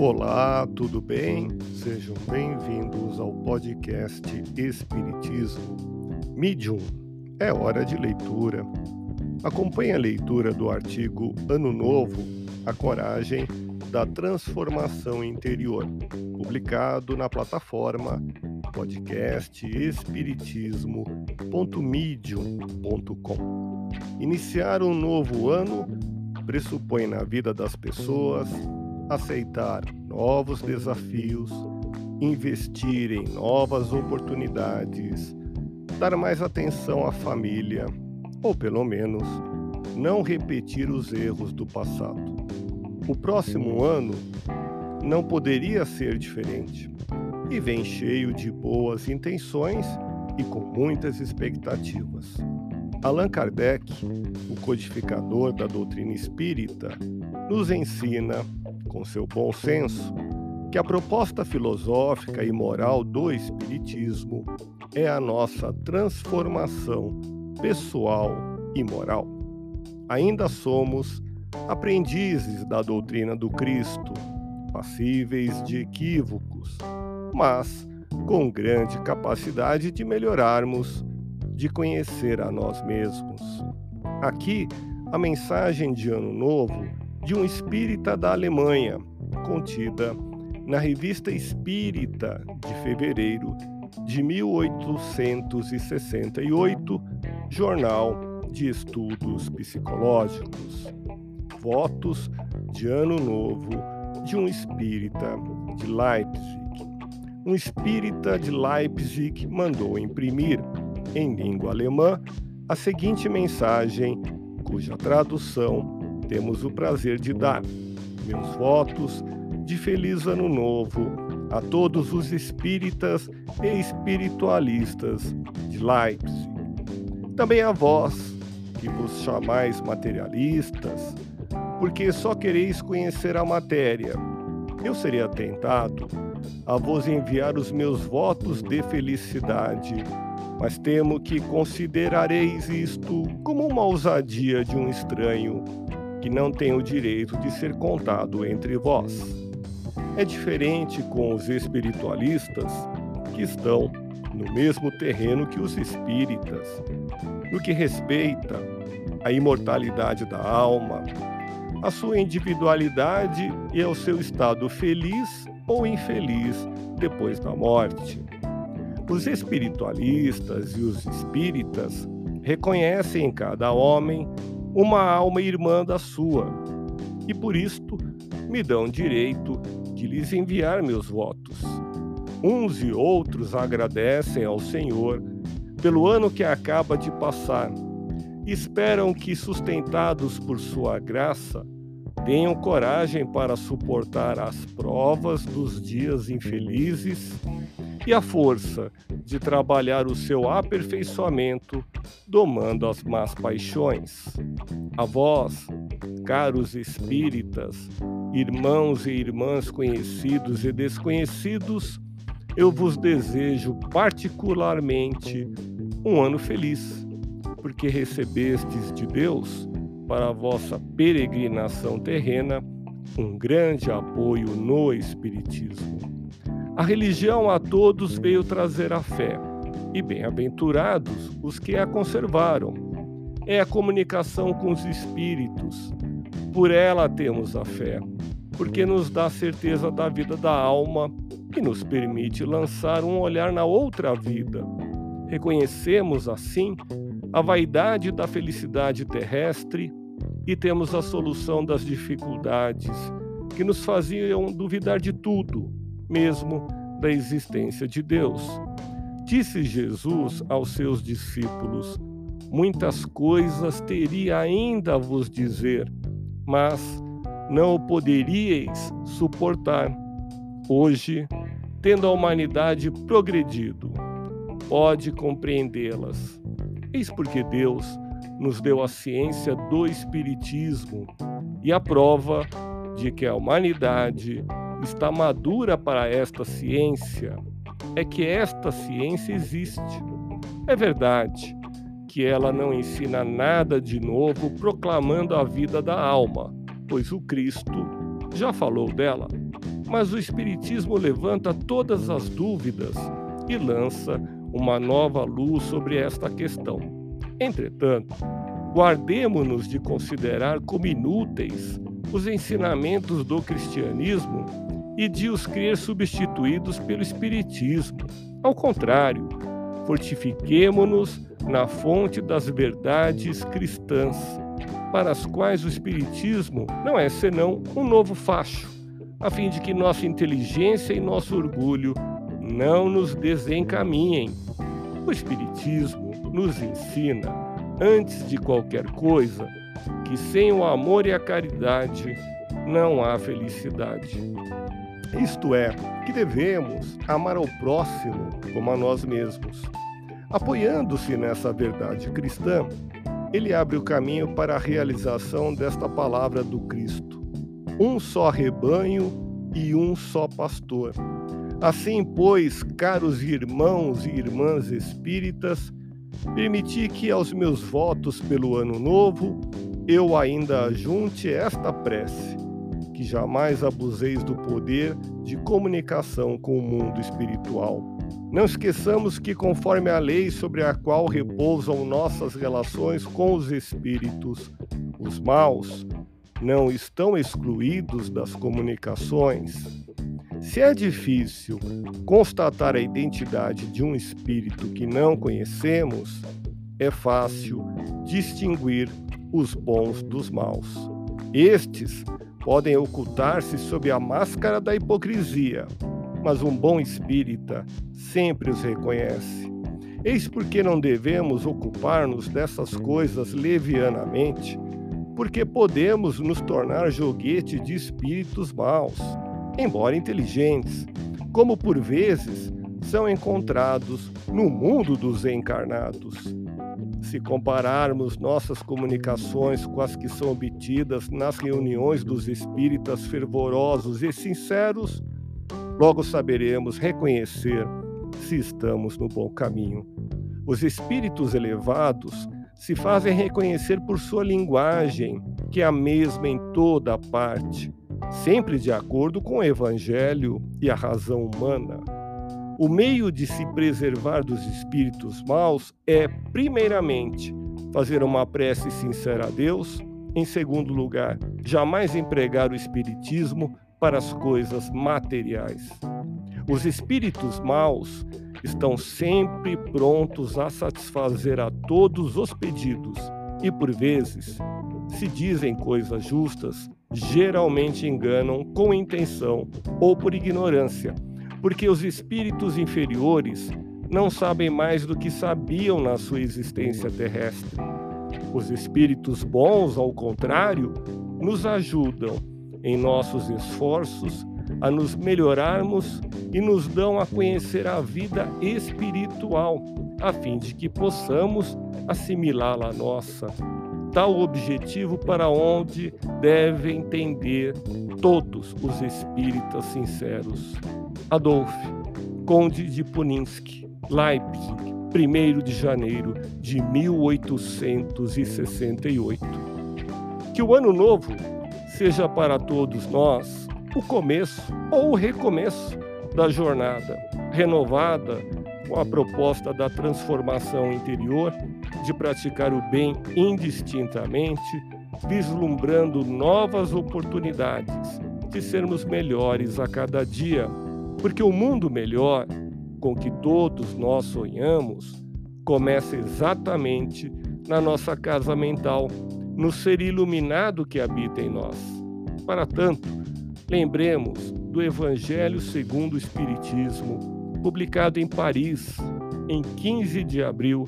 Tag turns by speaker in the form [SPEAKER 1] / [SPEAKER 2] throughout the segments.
[SPEAKER 1] Olá, tudo bem? Sejam bem-vindos ao podcast Espiritismo. Medium, é hora de leitura. Acompanhe a leitura do artigo Ano Novo, a coragem da transformação interior, publicado na plataforma podcastespiritismo.medium.com. Iniciar um novo ano pressupõe na vida das pessoas aceitar novos desafios, investir em novas oportunidades, dar mais atenção à família, ou pelo menos não repetir os erros do passado. O próximo ano não poderia ser diferente e vem cheio de boas intenções e com muitas expectativas. Allan Kardec, o codificador da doutrina espírita, nos ensina, com seu bom senso, que a proposta filosófica e moral do Espiritismo é a nossa transformação pessoal e moral. Ainda somos aprendizes da doutrina do Cristo, passíveis de equívocos, mas com grande capacidade de melhorarmos, de conhecer a nós mesmos. Aqui, a mensagem de Ano Novo de um espírita da Alemanha, contida na Revista Espírita de fevereiro de 1868, Jornal de Estudos Psicológicos votos de Ano Novo de um espírita de Leipzig. Um espírita de Leipzig mandou imprimir, em língua alemã, a seguinte mensagem, cuja tradução temos o prazer de dar. Meus votos de feliz Ano Novo a todos os espíritas e espiritualistas de Leipzig. Também a vós, que vos chamais materialistas, porque só quereis conhecer a matéria. Eu seria tentado a vos enviar os meus votos de felicidade, mas temo que considerareis isto como uma ousadia de um estranho que não tem o direito de ser contado entre vós. É diferente com os espiritualistas que estão no mesmo terreno que os espíritas, no que respeita à imortalidade da alma, a sua individualidade e ao seu estado feliz ou infeliz depois da morte. Os espiritualistas e os espíritas reconhecem em cada homem uma alma irmã da sua, e por isto me dão direito de lhes enviar meus votos. Uns e outros agradecem ao Senhor pelo ano que acaba de passar esperam que, sustentados por sua graça, tenham coragem para suportar as provas dos dias infelizes e a força de trabalhar o seu aperfeiçoamento, domando as más paixões. A vós, caros espíritas, irmãos e irmãs conhecidos e desconhecidos, eu vos desejo particularmente um ano feliz porque recebestes de Deus, para a vossa peregrinação terrena, um grande apoio no Espiritismo. A religião a todos veio trazer a fé, e bem-aventurados os que a conservaram. É a comunicação com os espíritos. Por ela temos a fé, porque nos dá certeza da vida da alma e nos permite lançar um olhar na outra vida. Reconhecemos assim a vaidade da felicidade terrestre e temos a solução das dificuldades que nos faziam duvidar de tudo, mesmo da existência de Deus. Disse Jesus aos seus discípulos: Muitas coisas teria ainda a vos dizer, mas não o poderíeis suportar. Hoje, tendo a humanidade progredido, pode compreendê-las Eis porque Deus nos deu a ciência do Espiritismo e a prova de que a humanidade está madura para esta ciência é que esta ciência existe. É verdade que ela não ensina nada de novo proclamando a vida da alma, pois o Cristo já falou dela. mas o Espiritismo levanta todas as dúvidas e lança uma nova luz sobre esta questão. Entretanto, guardemos-nos de considerar como inúteis os ensinamentos do cristianismo e de os crer substituídos pelo Espiritismo. Ao contrário, fortifiquemo-nos na fonte das verdades cristãs, para as quais o Espiritismo não é senão um novo facho, a fim de que nossa inteligência e nosso orgulho não nos desencaminhem. O Espiritismo nos ensina, antes de qualquer coisa, que sem o amor e a caridade não há felicidade. Isto é, que devemos amar ao próximo como a nós mesmos. Apoiando-se nessa verdade cristã, ele abre o caminho para a realização desta palavra do Cristo: um só rebanho e um só pastor. Assim, pois, caros irmãos e irmãs espíritas, permiti que aos meus votos pelo ano novo eu ainda junte esta prece, que jamais abuseis do poder de comunicação com o mundo espiritual. Não esqueçamos que, conforme a lei sobre a qual repousam nossas relações com os espíritos, os maus não estão excluídos das comunicações se é difícil constatar a identidade de um espírito que não conhecemos, é fácil distinguir os bons dos maus. Estes podem ocultar-se sob a máscara da hipocrisia, mas um bom espírita sempre os reconhece. Eis porque não devemos ocupar-nos dessas coisas levianamente, porque podemos nos tornar joguete de espíritos maus embora inteligentes, como por vezes são encontrados no mundo dos encarnados. Se compararmos nossas comunicações com as que são obtidas nas reuniões dos espíritas fervorosos e sinceros, logo saberemos reconhecer se estamos no bom caminho. Os espíritos elevados se fazem reconhecer por sua linguagem, que é a mesma em toda a parte, sempre de acordo com o Evangelho e a razão humana. O meio de se preservar dos espíritos maus é, primeiramente, fazer uma prece sincera a Deus, em segundo lugar, jamais empregar o espiritismo para as coisas materiais. Os espíritos maus estão sempre prontos a satisfazer a todos os pedidos e, por vezes, se dizem coisas justas, geralmente enganam com intenção ou por ignorância, porque os espíritos inferiores não sabem mais do que sabiam na sua existência terrestre. Os espíritos bons, ao contrário, nos ajudam em nossos esforços a nos melhorarmos e nos dão a conhecer a vida espiritual, a fim de que possamos assimilá-la nossa tal objetivo para onde devem tender todos os espíritas sinceros. Adolf, Conde de Puninsky, Leipzig, 1 de janeiro de 1868. Que o ano novo seja para todos nós o começo ou o recomeço da jornada renovada com a proposta da transformação interior, de praticar o bem indistintamente, vislumbrando novas oportunidades de sermos melhores a cada dia, porque o mundo melhor com que todos nós sonhamos começa exatamente na nossa casa mental, no ser iluminado que habita em nós. Para tanto, lembremos do Evangelho segundo o Espiritismo publicado em Paris em 15 de abril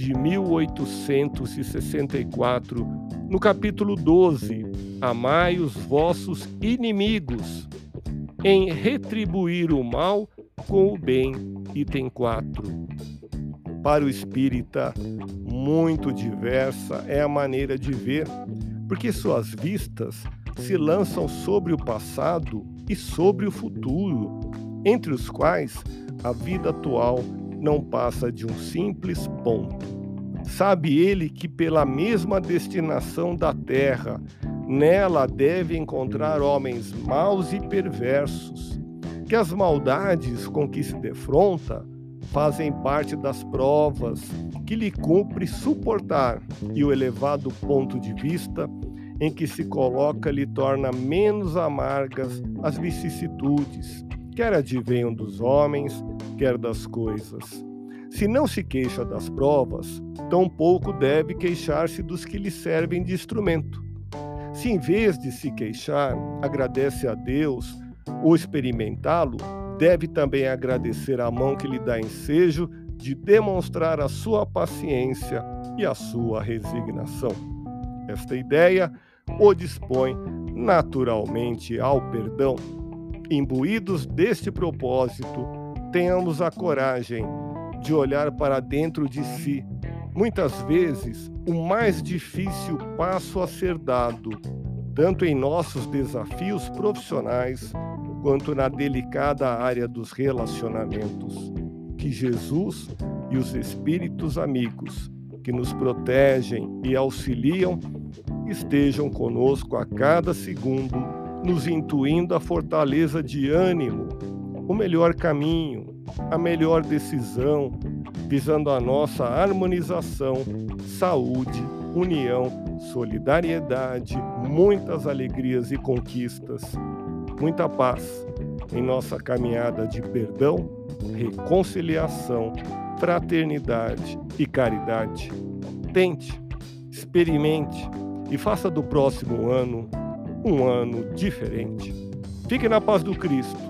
[SPEAKER 1] de 1864, no capítulo 12, Amai os vossos inimigos, em retribuir o mal com o bem, item 4. Para o espírita, muito diversa é a maneira de ver, porque suas vistas se lançam sobre o passado e sobre o futuro, entre os quais a vida atual não passa de um simples ponto. Sabe ele que, pela mesma destinação da Terra, Nela deve encontrar homens maus e perversos, que as maldades com que se defronta fazem parte das provas que lhe cumpre suportar, e o elevado ponto de vista em que se coloca lhe torna menos amargas as vicissitudes, quer advenham dos homens, quer das coisas. Se não se queixa das provas, tampouco deve queixar-se dos que lhe servem de instrumento. Se em vez de se queixar, agradece a Deus ou experimentá-lo, deve também agradecer a mão que lhe dá ensejo de demonstrar a sua paciência e a sua resignação. Esta ideia o dispõe naturalmente ao perdão. Imbuídos deste propósito, tenhamos a coragem de olhar para dentro de si. Muitas vezes, o mais difícil passo a ser dado, tanto em nossos desafios profissionais quanto na delicada área dos relacionamentos. Que Jesus e os Espíritos amigos que nos protegem e auxiliam estejam conosco a cada segundo, nos intuindo a fortaleza de ânimo, o melhor caminho, a melhor decisão, visando a nossa harmonização, saúde, união, solidariedade, muitas alegrias e conquistas, muita paz em nossa caminhada de perdão, reconciliação, fraternidade e caridade. Tente, experimente e faça do próximo ano um ano diferente. Fique na paz do Cristo